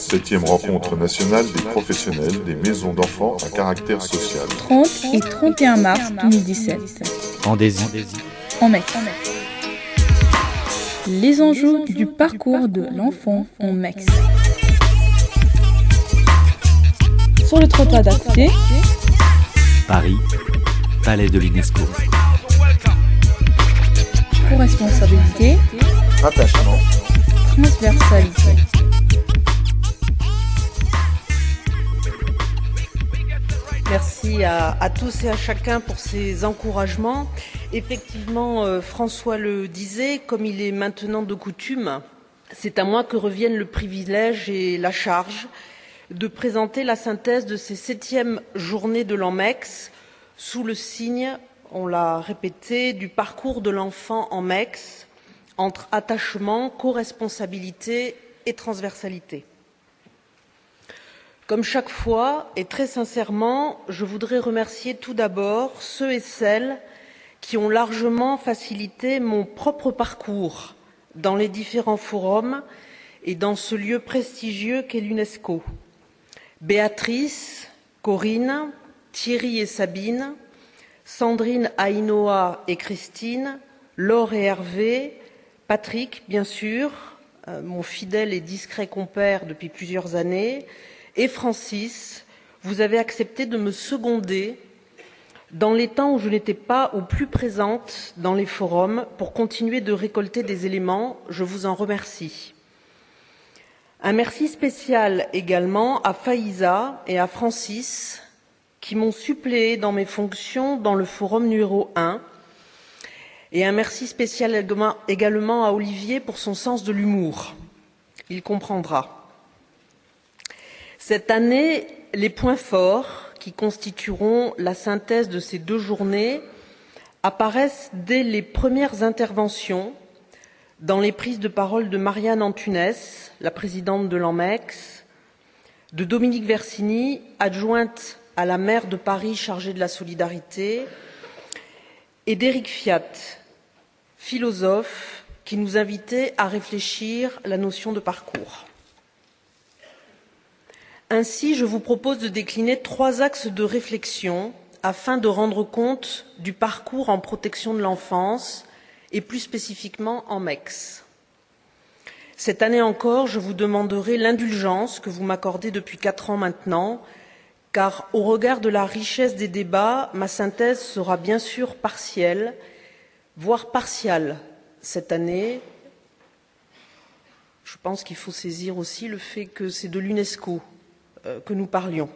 Septième rencontre nationale des professionnels des maisons d'enfants à caractère social. 30 et 31 mars 2017. En Désir. En Mex. Les enjeux du parcours de l'enfant en Mex. Sur le trottoir d'à côté, Paris, Palais de l'UNESCO. co-responsabilité, Attachement. transversalité. Merci à, tous et à chacun pour ces encouragements. Effectivement, euh, François le disait, comme il est maintenant de coutume, c'est à moi que reviennent le privilège et la charge de présenter la synthèse de ces septièmes journées de l'AMEX sous le signe, on l'a répété, du parcours de l'enfant en MEX entre attachement, co-responsabilité et transversalité. Comme chaque fois, et très sincèrement, je voudrais remercier tout d'abord ceux et celles qui ont largement facilité mon propre parcours dans les différents forums et dans ce lieu prestigieux qu'est l'UNESCO. Béatrice, Corinne, Thierry et Sabine, Sandrine, Ainoa et Christine, Laure et Hervé, Patrick, bien sûr, euh, mon fidèle et discret compère depuis plusieurs années, et Francis, vous avez accepté de me seconder dans les temps où je n'étais pas au plus présente dans les forums pour continuer de récolter des éléments. Je vous en remercie. Un merci spécial également à Faïza et à Francis qui m'ont suppléé dans mes fonctions dans le forum numéro 1 et un merci spécial également à Olivier pour son sens de l'humour. Il comprendra. Cette année, les points forts qui constitueront la synthèse de ces deux journées apparaissent dès les premières interventions dans les prises de parole de Marianne Antunes, la présidente de l'AMEX, de Dominique Versini, adjointe à la maire de Paris chargée de la solidarité, et d'Éric Fiat, philosophe, qui nous invitait à réfléchir la notion de parcours. Ainsi, je vous propose de décliner trois axes de réflexion afin de rendre compte du parcours en protection de l'enfance et plus spécifiquement en MEX. Cette année encore, je vous demanderai l'indulgence que vous m'accordez depuis quatre ans maintenant, car au regard de la richesse des débats, ma synthèse sera bien sûr partielle, voire partiale cette année. Je pense qu'il faut saisir aussi le fait que c'est de l'UNESCO que nous parlions.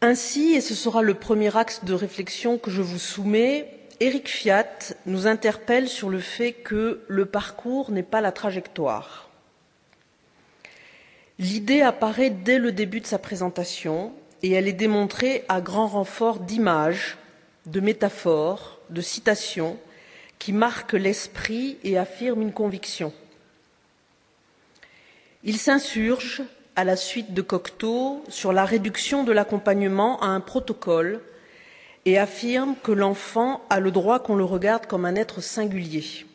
Ainsi, et ce sera le premier axe de réflexion que je vous soumets, Éric Fiat nous interpelle sur le fait que le parcours n'est pas la trajectoire. L'idée apparaît dès le début de sa présentation et elle est démontrée à grand renfort d'images, de métaphores, de citations qui marquent l'esprit et affirment une conviction. Il s'insurge, à la suite de Cocteau, sur la réduction de l'accompagnement à un protocole et affirme que l'enfant a le droit qu'on le regarde comme un être singulier.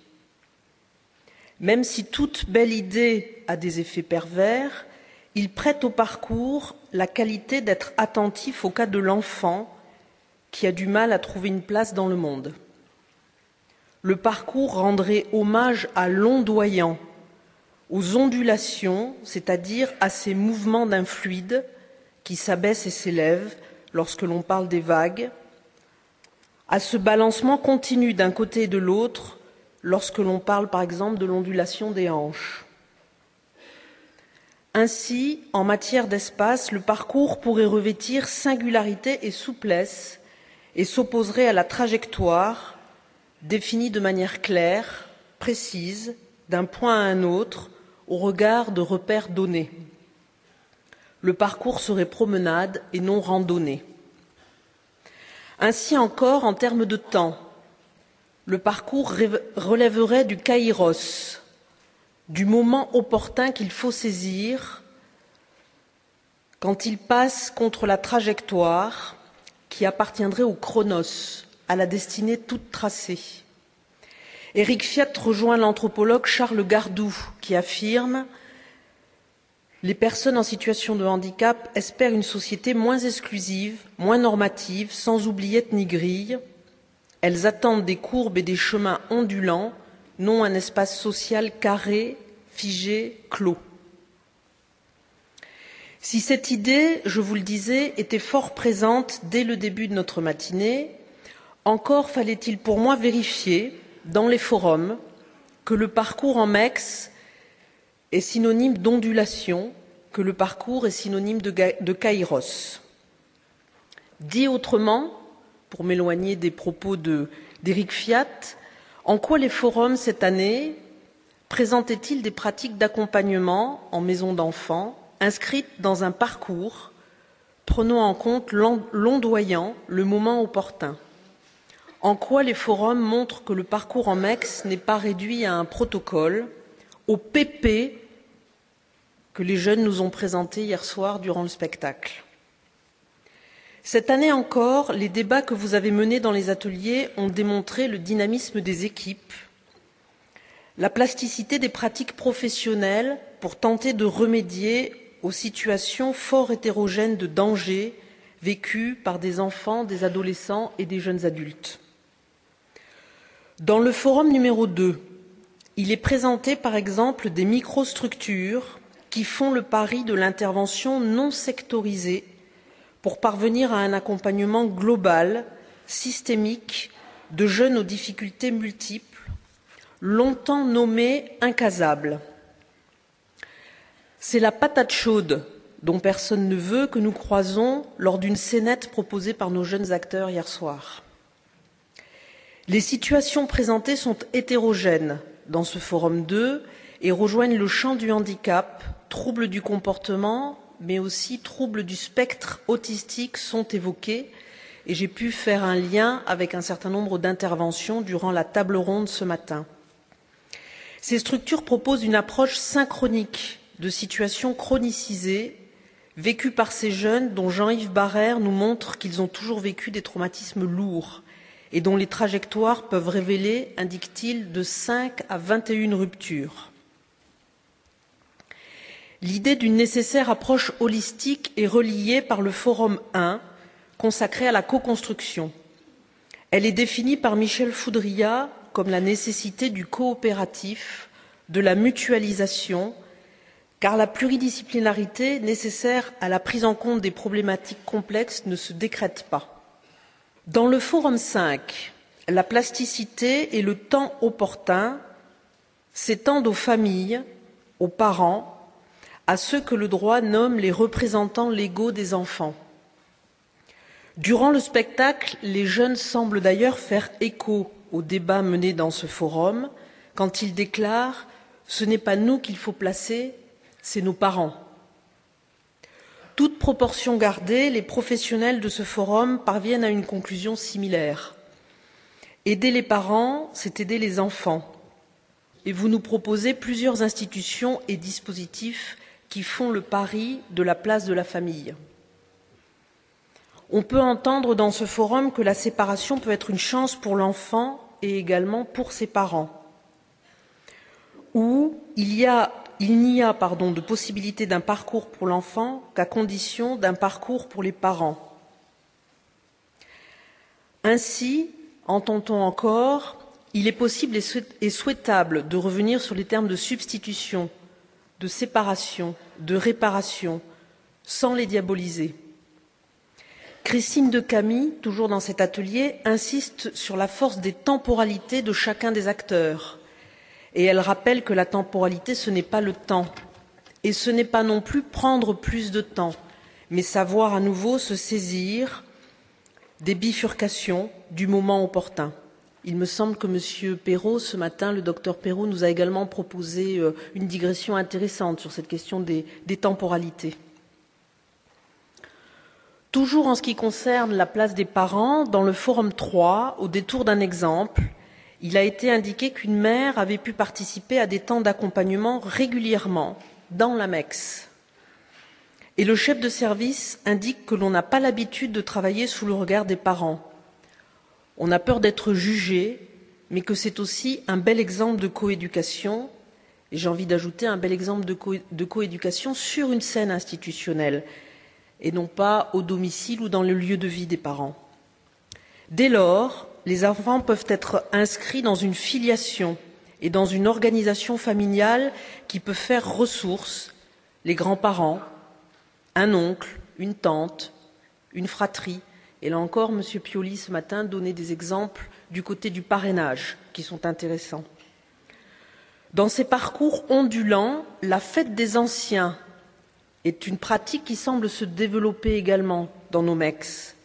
Même si toute belle idée a des effets pervers, il prête au parcours la qualité d'être attentif au cas de l'enfant qui a du mal à trouver une place dans le monde. Le parcours rendrait hommage à l'ondoyant, aux ondulations, c'est-à-dire à ces mouvements d'un fluide qui s'abaisse et s'élève lorsque l'on parle des vagues, à ce balancement continu d'un côté et de l'autre lorsque l'on parle par exemple de l'ondulation des hanches. Ainsi, en matière d'espace, le parcours pourrait revêtir singularité et souplesse et s'opposerait à la trajectoire définie de manière claire, précise, d'un point à un autre, au regard de repères donnés. Le parcours serait promenade et non randonnée. Ainsi encore, en termes de temps, le parcours relèverait du kairos, du moment opportun qu'il faut saisir quand il passe contre la trajectoire qui appartiendrait au chronos, à la destinée toute tracée. Éric Fiat rejoint l'anthropologue Charles Gardou qui affirme Les personnes en situation de handicap espèrent une société moins exclusive, moins normative, sans oubliettes ni grilles. Elles attendent des courbes et des chemins ondulants, non un espace social carré, figé, clos. Si cette idée, je vous le disais, était fort présente dès le début de notre matinée, encore fallait-il pour moi vérifier, dans les forums, que le parcours en MEX est synonyme d'ondulation, que le parcours est synonyme de, de kairos. Dit autrement, pour m'éloigner des propos d'Éric Fiat, en quoi les forums cette année présentaient-ils des pratiques d'accompagnement en maison d'enfants inscrites dans un parcours prenant en compte l'ondoyant, le moment opportun? En quoi les forums montrent que le parcours en MEX n'est pas réduit à un protocole, au PP que les jeunes nous ont présenté hier soir durant le spectacle? Cette année encore, les débats que vous avez menés dans les ateliers ont démontré le dynamisme des équipes, la plasticité des pratiques professionnelles pour tenter de remédier aux situations fort hétérogènes de danger vécues par des enfants, des adolescents et des jeunes adultes. Dans le forum numéro 2, il est présenté par exemple des microstructures qui font le pari de l'intervention non sectorisée pour parvenir à un accompagnement global, systémique, de jeunes aux difficultés multiples, longtemps nommés incasables. C'est la patate chaude dont personne ne veut que nous croisons lors d'une scénette proposée par nos jeunes acteurs hier soir. Les situations présentées sont hétérogènes dans ce forum 2 et rejoignent le champ du handicap, troubles du comportement, mais aussi troubles du spectre autistique sont évoqués et j'ai pu faire un lien avec un certain nombre d'interventions durant la table ronde ce matin. Ces structures proposent une approche synchronique de situations chronicisées vécues par ces jeunes dont Jean-Yves Barrère nous montre qu'ils ont toujours vécu des traumatismes lourds et dont les trajectoires peuvent révéler, indique-t-il, de 5 à 21 ruptures. L'idée d'une nécessaire approche holistique est reliée par le Forum 1 consacré à la co-construction. Elle est définie par Michel Foudria comme la nécessité du coopératif, de la mutualisation, car la pluridisciplinarité nécessaire à la prise en compte des problématiques complexes ne se décrète pas. Dans le Forum 5, la plasticité et le temps opportun s'étendent aux familles, aux parents, à ceux que le droit nomme les représentants légaux des enfants. Durant le spectacle, les jeunes semblent d'ailleurs faire écho au débat mené dans ce forum quand ils déclarent Ce n'est pas nous qu'il faut placer, c'est nos parents. Toute proportion gardée, les professionnels de ce forum parviennent à une conclusion similaire. Aider les parents, c'est aider les enfants. Et vous nous proposez plusieurs institutions et dispositifs qui font le pari de la place de la famille. On peut entendre dans ce forum que la séparation peut être une chance pour l'enfant et également pour ses parents, ou il y a il n'y a pardon, de possibilité d'un parcours pour l'enfant qu'à condition d'un parcours pour les parents. Ainsi, entend-on encore, il est possible et souhaitable de revenir sur les termes de substitution de séparation, de réparation, sans les diaboliser. Christine de Camille, toujours dans cet atelier, insiste sur la force des temporalités de chacun des acteurs. Et elle rappelle que la temporalité, ce n'est pas le temps. Et ce n'est pas non plus prendre plus de temps, mais savoir à nouveau se saisir des bifurcations du moment opportun. Il me semble que M. Perrault, ce matin, le docteur Perrault, nous a également proposé euh, une digression intéressante sur cette question des, des temporalités. Toujours en ce qui concerne la place des parents, dans le forum 3, au détour d'un exemple, il a été indiqué qu'une mère avait pu participer à des temps d'accompagnement régulièrement dans la MEX. Et le chef de service indique que l'on n'a pas l'habitude de travailler sous le regard des parents. On a peur d'être jugé, mais que c'est aussi un bel exemple de coéducation et j'ai envie d'ajouter un bel exemple de, coéducation sur une scène institutionnelle, et non pas au domicile ou dans le lieu de vie des parents. Dès lors, les enfants peuvent être inscrits dans une filiation et dans une organisation familiale qui peut faire ressource les grands-parents, un oncle, une tante, une fratrie. Et là encore, M. Pioli ce matin donnait des exemples du côté du parrainage qui sont intéressants. Dans ces parcours ondulants, la fête des anciens est une pratique qui semble se développer également dans nos MEX.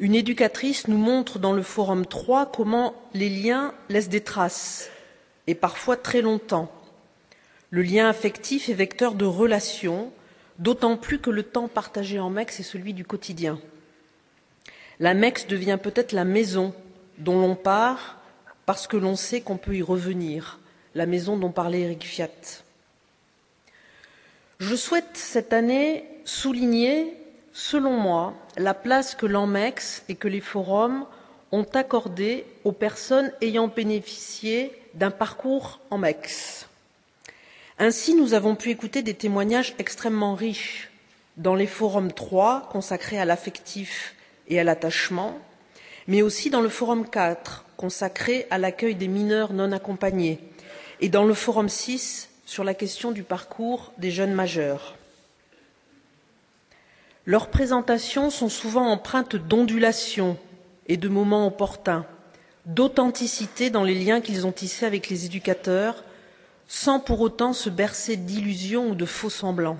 Une éducatrice nous montre dans le forum 3 comment les liens laissent des traces, et parfois très longtemps. Le lien affectif est vecteur de relations, d'autant plus que le temps partagé en MEX est celui du quotidien. La MEX devient peut-être la maison dont l'on part parce que l'on sait qu'on peut y revenir, la maison dont parlait Eric Fiat. Je souhaite cette année souligner, selon moi, la place que l'ANMEX et que les forums ont accordée aux personnes ayant bénéficié d'un parcours en MEX. Ainsi, nous avons pu écouter des témoignages extrêmement riches dans les forums 3 consacrés à l'affectif et à l'attachement, mais aussi dans le forum 4 consacré à l'accueil des mineurs non accompagnés et dans le forum 6 sur la question du parcours des jeunes majeurs. Leurs présentations sont souvent empreintes d'ondulation et de moments opportuns, d'authenticité dans les liens qu'ils ont tissés avec les éducateurs sans pour autant se bercer d'illusions ou de faux semblants.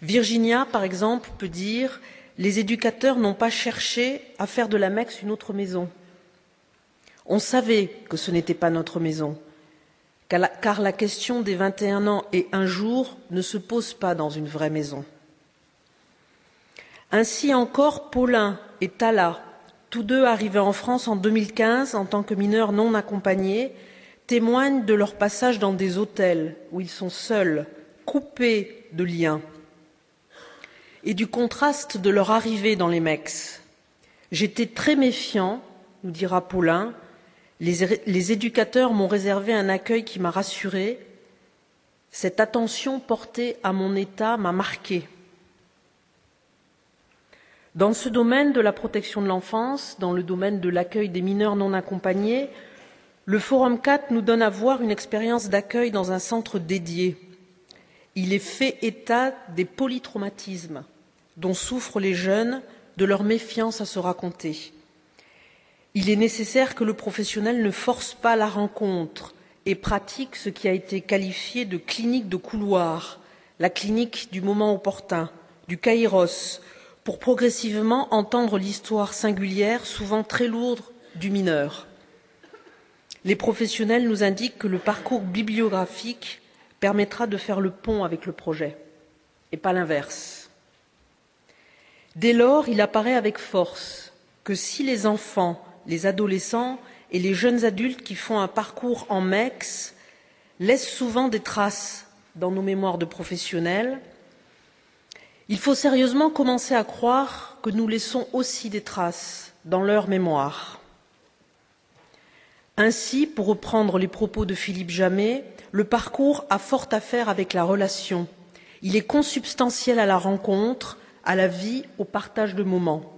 Virginia, par exemple, peut dire Les éducateurs n'ont pas cherché à faire de la MEX une autre maison. On savait que ce n'était pas notre maison, car la question des 21 ans et un jour ne se pose pas dans une vraie maison. Ainsi encore, Paulin et Tala, tous deux arrivés en France en 2015 en tant que mineurs non accompagnés, témoignent de leur passage dans des hôtels où ils sont seuls, coupés de liens, et du contraste de leur arrivée dans les MEX. J'étais très méfiant, nous dira Paulin. Les, les éducateurs m'ont réservé un accueil qui m'a rassuré. Cette attention portée à mon état m'a marqué. Dans ce domaine de la protection de l'enfance, dans le domaine de l'accueil des mineurs non accompagnés, le Forum 4 nous donne à voir une expérience d'accueil dans un centre dédié. Il est fait état des polytraumatismes dont souffrent les jeunes, de leur méfiance à se raconter. Il est nécessaire que le professionnel ne force pas la rencontre et pratique ce qui a été qualifié de clinique de couloir, la clinique du moment opportun, du kairos, pour progressivement entendre l'histoire singulière, souvent très lourde, du mineur. Les professionnels nous indiquent que le parcours bibliographique permettra de faire le pont avec le projet, et pas l'inverse. Dès lors, il apparaît avec force que si les enfants, les adolescents et les jeunes adultes qui font un parcours en MEX laissent souvent des traces dans nos mémoires de professionnels, il faut sérieusement commencer à croire que nous laissons aussi des traces dans leur mémoire. Ainsi, pour reprendre les propos de Philippe Jamet, le parcours a fort à faire avec la relation. Il est consubstantiel à la rencontre, à la vie, au partage de moments.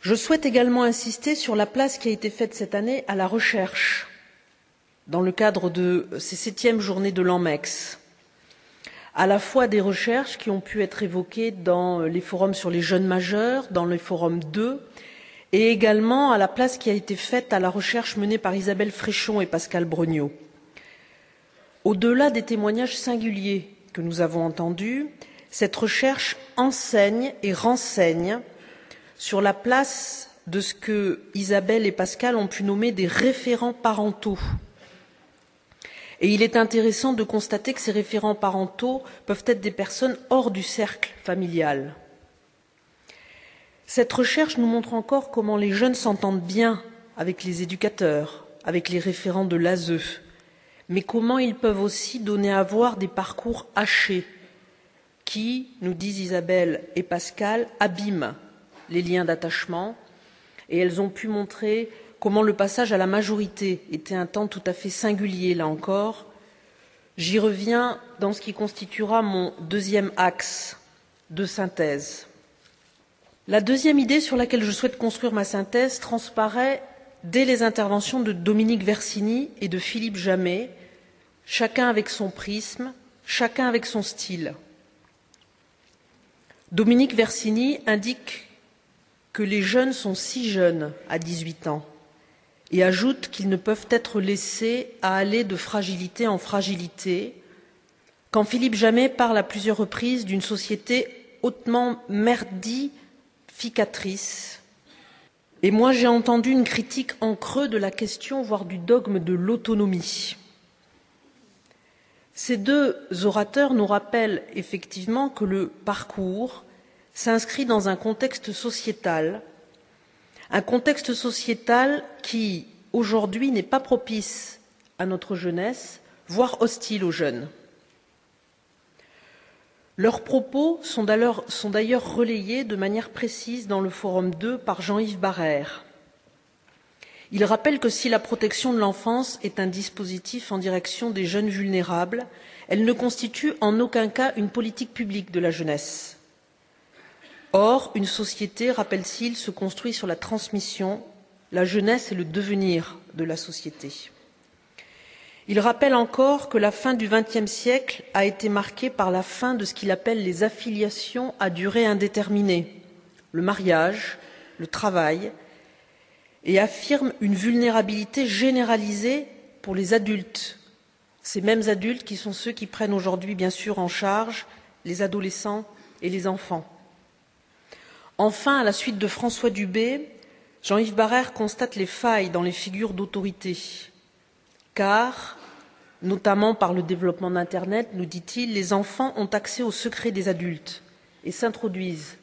Je souhaite également insister sur la place qui a été faite cette année à la recherche dans le cadre de ces septièmes journées de l'ANMEX. À la fois des recherches qui ont pu être évoquées dans les forums sur les jeunes majeurs, dans le forum 2, et également à la place qui a été faite à la recherche menée par Isabelle Fréchon et Pascal Brognaud. Au-delà des témoignages singuliers que nous avons entendus, cette recherche enseigne et renseigne sur la place de ce que Isabelle et Pascal ont pu nommer des référents parentaux. Et il est intéressant de constater que ces référents parentaux peuvent être des personnes hors du cercle familial. Cette recherche nous montre encore comment les jeunes s'entendent bien avec les éducateurs, avec les référents de l'ASE, mais comment ils peuvent aussi donner à voir des parcours hachés qui, nous disent Isabelle et Pascal, abîment les liens d'attachement et elles ont pu montrer comment le passage à la majorité était un temps tout à fait singulier, là encore, J'y reviens dans ce qui constituera mon deuxième axe de synthèse. La deuxième idée sur laquelle je souhaite construire ma synthèse transparaît dès les interventions de Dominique Versini et de Philippe Jamet, chacun avec son prisme, chacun avec son style. Dominique Versini indique que les jeunes sont si jeunes à 18 ans et ajoute qu'ils ne peuvent être laissés à aller de fragilité en fragilité, quand Philippe Jamet parle à plusieurs reprises d'une société hautement merdificatrice. Et moi, j'ai entendu une critique en creux de la question, voire du dogme de l'autonomie. Ces deux orateurs nous rappellent effectivement que le parcours s'inscrit dans un contexte sociétal un contexte sociétal qui, aujourd'hui, n'est pas propice à notre jeunesse, voire hostile aux jeunes. Leurs propos sont d'ailleurs relayés de manière précise dans le Forum 2 par Jean-Yves Barrère. Il rappelle que si la protection de l'enfance est un dispositif en direction des jeunes vulnérables, elle ne constitue en aucun cas une politique publique de la jeunesse. Or, une société, rappelle-t-il, se construit sur la transmission, la jeunesse et le devenir de la société. Il rappelle encore que la fin du XXe siècle a été marquée par la fin de ce qu'il appelle les affiliations à durée indéterminée, le mariage, le travail, et affirme une vulnérabilité généralisée pour les adultes, ces mêmes adultes qui sont ceux qui prennent aujourd'hui bien sûr en charge les adolescents et les enfants. Enfin, à la suite de François Dubé, Jean-Yves Barrère constate les failles dans les figures d'autorité, car, notamment par le développement d'Internet, nous dit-il, les enfants ont accès aux secrets des adultes et s'introduisent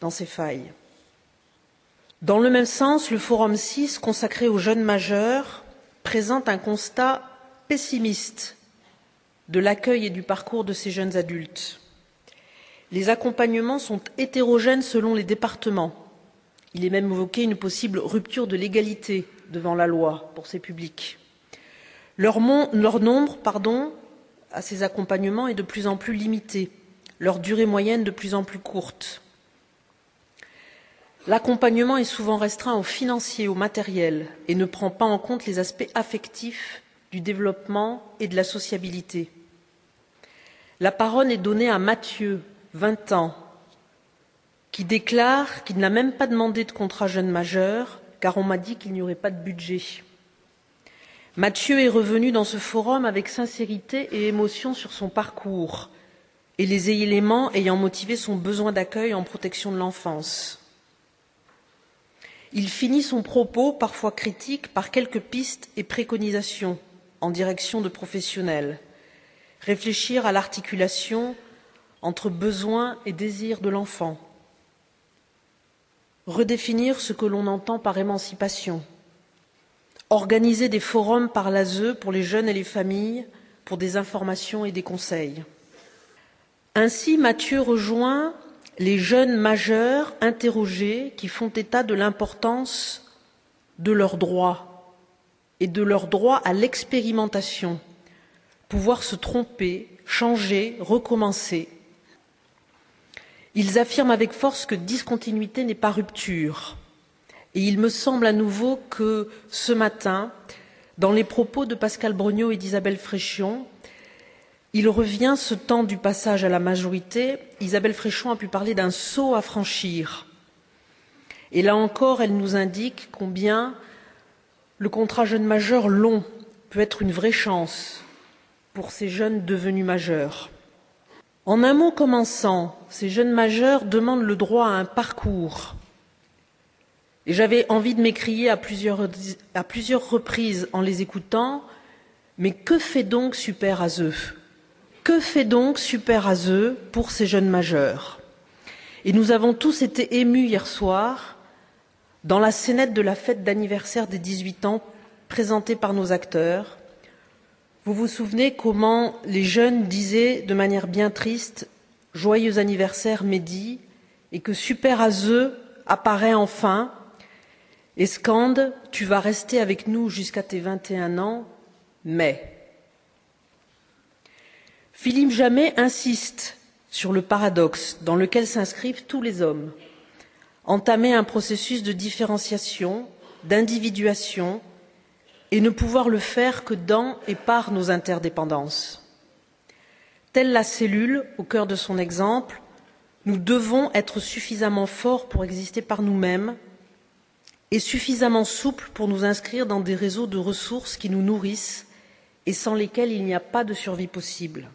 dans ces failles. Dans le même sens, le Forum 6, consacré aux jeunes majeurs, présente un constat pessimiste de l'accueil et du parcours de ces jeunes adultes. Les accompagnements sont hétérogènes selon les départements. Il est même évoqué une possible rupture de l'égalité devant la loi pour ces publics. Leur, nombre pardon, à ces accompagnements est de plus en plus limité, leur durée moyenne de plus en plus courte. L'accompagnement est souvent restreint au financier, au matériel, et ne prend pas en compte les aspects affectifs du développement et de la sociabilité. La parole est donnée à Mathieu, 20 ans, qui déclare qu'il n'a même pas demandé de contrat jeune majeur, car on m'a dit qu'il n'y aurait pas de budget. Mathieu est revenu dans ce forum avec sincérité et émotion sur son parcours et les éléments ayant motivé son besoin d'accueil en protection de l'enfance. Il finit son propos, parfois critique, par quelques pistes et préconisations en direction de professionnels. Réfléchir à l'articulation entre besoins et désirs de l'enfant, redéfinir ce que l'on entend par émancipation, organiser des forums par l'ASE pour les jeunes et les familles pour des informations et des conseils. Ainsi, Mathieu rejoint les jeunes majeurs interrogés qui font état de l'importance de leurs droits et de leur droit à l'expérimentation, pouvoir se tromper, changer, recommencer, ils affirment avec force que discontinuité n'est pas rupture. Et il me semble à nouveau que ce matin, dans les propos de Pascal Brognaud et d'Isabelle Fréchion, il revient ce temps du passage à la majorité. Isabelle Fréchon a pu parler d'un saut à franchir. Et là encore, elle nous indique combien le contrat jeune majeur long peut être une vraie chance pour ces jeunes devenus majeurs. En un mot commençant, ces jeunes majeurs demandent le droit à un parcours. Et j'avais envie de m'écrier à plusieurs, reprises en les écoutant, mais que fait donc Super ASE Que fait donc Super ASE pour ces jeunes majeurs? Et nous avons tous été émus hier soir dans la scénette de la fête d'anniversaire des 18 ans présentée par nos acteurs, vous vous souvenez comment les jeunes disaient de manière bien triste Joyeux anniversaire Mehdi et que Super apparaît enfin et Tu vas rester avec nous jusqu'à tes 21 ans, mais. Philippe Jamais insiste sur le paradoxe dans lequel s'inscrivent tous les hommes. Entamer un processus de différenciation, d'individuation, et ne pouvoir le faire que dans et par nos interdépendances. Telle la cellule, au cœur de son exemple, nous devons être suffisamment forts pour exister par nous-mêmes et suffisamment souples pour nous inscrire dans des réseaux de ressources qui nous nourrissent et sans lesquels il n'y a pas de survie possible.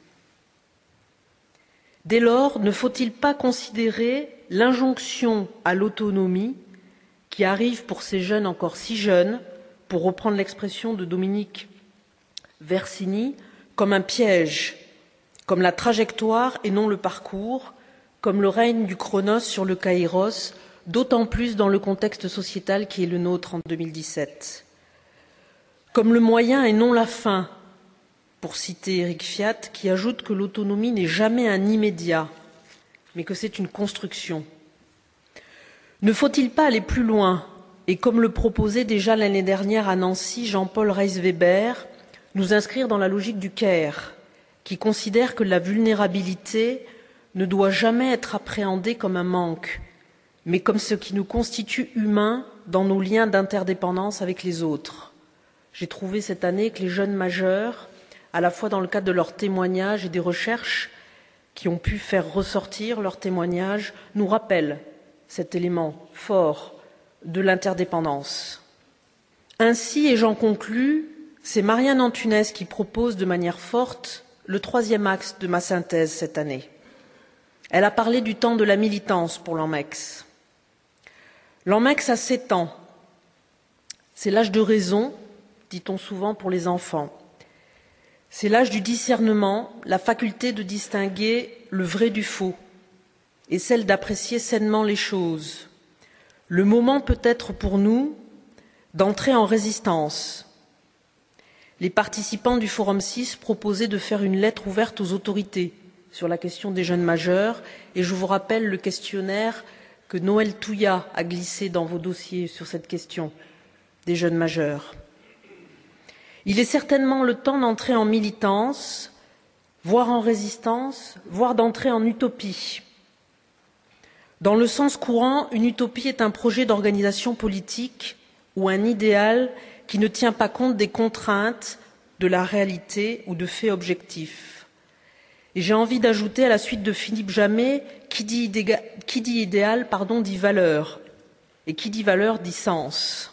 Dès lors, ne faut-il pas considérer l'injonction à l'autonomie qui arrive pour ces jeunes encore si jeunes, pour reprendre l'expression de Dominique Versini, comme un piège, comme la trajectoire et non le parcours, comme le règne du chronos sur le kairos, d'autant plus dans le contexte sociétal qui est le nôtre en 2017. Comme le moyen et non la fin, pour citer Eric Fiat, qui ajoute que l'autonomie n'est jamais un immédiat, mais que c'est une construction. Ne faut-il pas aller plus loin et, comme le proposait déjà l'année dernière à Nancy Jean-Paul Reisweber, nous inscrire dans la logique du CARE, qui considère que la vulnérabilité ne doit jamais être appréhendée comme un manque, mais comme ce qui nous constitue humains dans nos liens d'interdépendance avec les autres. J'ai trouvé cette année que les jeunes majeurs à la fois dans le cadre de leurs témoignages et des recherches qui ont pu faire ressortir leurs témoignages, nous rappellent cet élément fort de l'interdépendance. Ainsi, et j'en conclus, c'est Marianne Antunes qui propose de manière forte le troisième axe de ma synthèse cette année. Elle a parlé du temps de la militance pour l'ANMEX. L'ANMEX a sept ans. C'est l'âge de raison, dit-on souvent pour les enfants. C'est l'âge du discernement, la faculté de distinguer le vrai du faux et celle d'apprécier sainement les choses. Le moment peut être pour nous d'entrer en résistance. Les participants du Forum 6 proposaient de faire une lettre ouverte aux autorités sur la question des jeunes majeurs et je vous rappelle le questionnaire que Noël Touya a glissé dans vos dossiers sur cette question des jeunes majeurs. Il est certainement le temps d'entrer en militance, voire en résistance, voire d'entrer en utopie. Dans le sens courant, une utopie est un projet d'organisation politique ou un idéal qui ne tient pas compte des contraintes de la réalité ou de faits objectifs. J'ai envie d'ajouter à la suite de Philippe Jamais, qui dit, qui dit idéal, pardon, dit valeur, et qui dit valeur dit sens.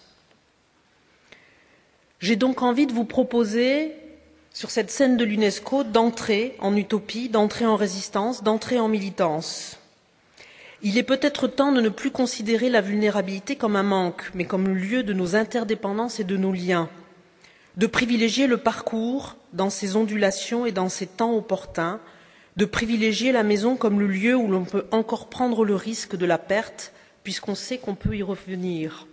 J'ai donc envie de vous proposer, sur cette scène de l'UNESCO, d'entrer en utopie, d'entrer en résistance, d'entrer en militance. Il est peut-être temps de ne plus considérer la vulnérabilité comme un manque, mais comme le lieu de nos interdépendances et de nos liens, de privilégier le parcours dans ses ondulations et dans ses temps opportuns, de privilégier la maison comme le lieu où l'on peut encore prendre le risque de la perte, puisqu'on sait qu'on peut y revenir.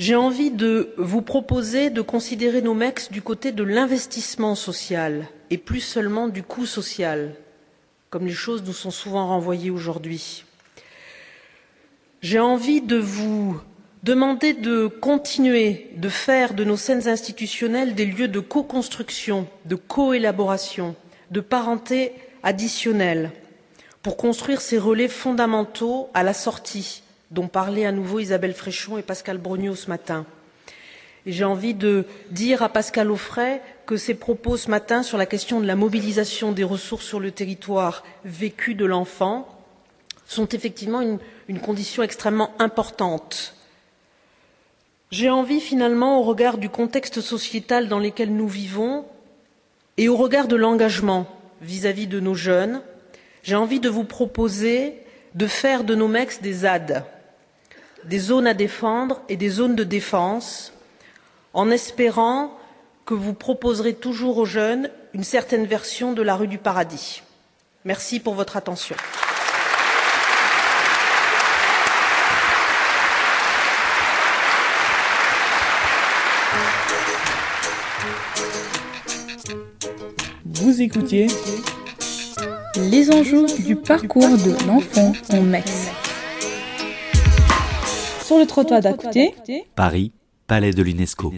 J'ai envie de vous proposer de considérer nos MEX du côté de l'investissement social et plus seulement du coût social, comme les choses nous sont souvent renvoyées aujourd'hui. J'ai envie de vous demander de continuer de faire de nos scènes institutionnelles des lieux de co-construction, de co-élaboration, de parenté additionnelle, pour construire ces relais fondamentaux à la sortie dont parlaient à nouveau Isabelle Fréchon et Pascal Brognaud ce matin. J'ai envie de dire à Pascal Offray que ses propos ce matin sur la question de la mobilisation des ressources sur le territoire vécu de l'enfant sont effectivement une, une, condition extrêmement importante. J'ai envie finalement, au regard du contexte sociétal dans lequel nous vivons et au regard de l'engagement vis-à-vis de nos jeunes, j'ai envie de vous proposer de faire de nos MEX des ZAD, des zones à défendre et des zones de défense, en espérant que vous proposerez toujours aux jeunes une certaine version de la rue du paradis. Merci pour votre attention. Vous écoutiez les enjeux du parcours de l'enfant en Mex sur le trottoir d'à côté. Paris, Palais de l'UNESCO.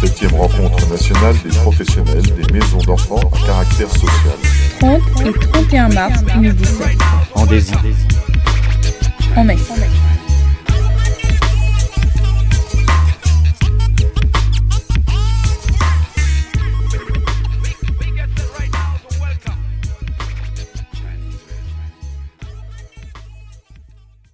Septième rencontre nationale des professionnels des maisons d'enfants à caractère social. 30 et 31 mars 2017. En désir. En mai.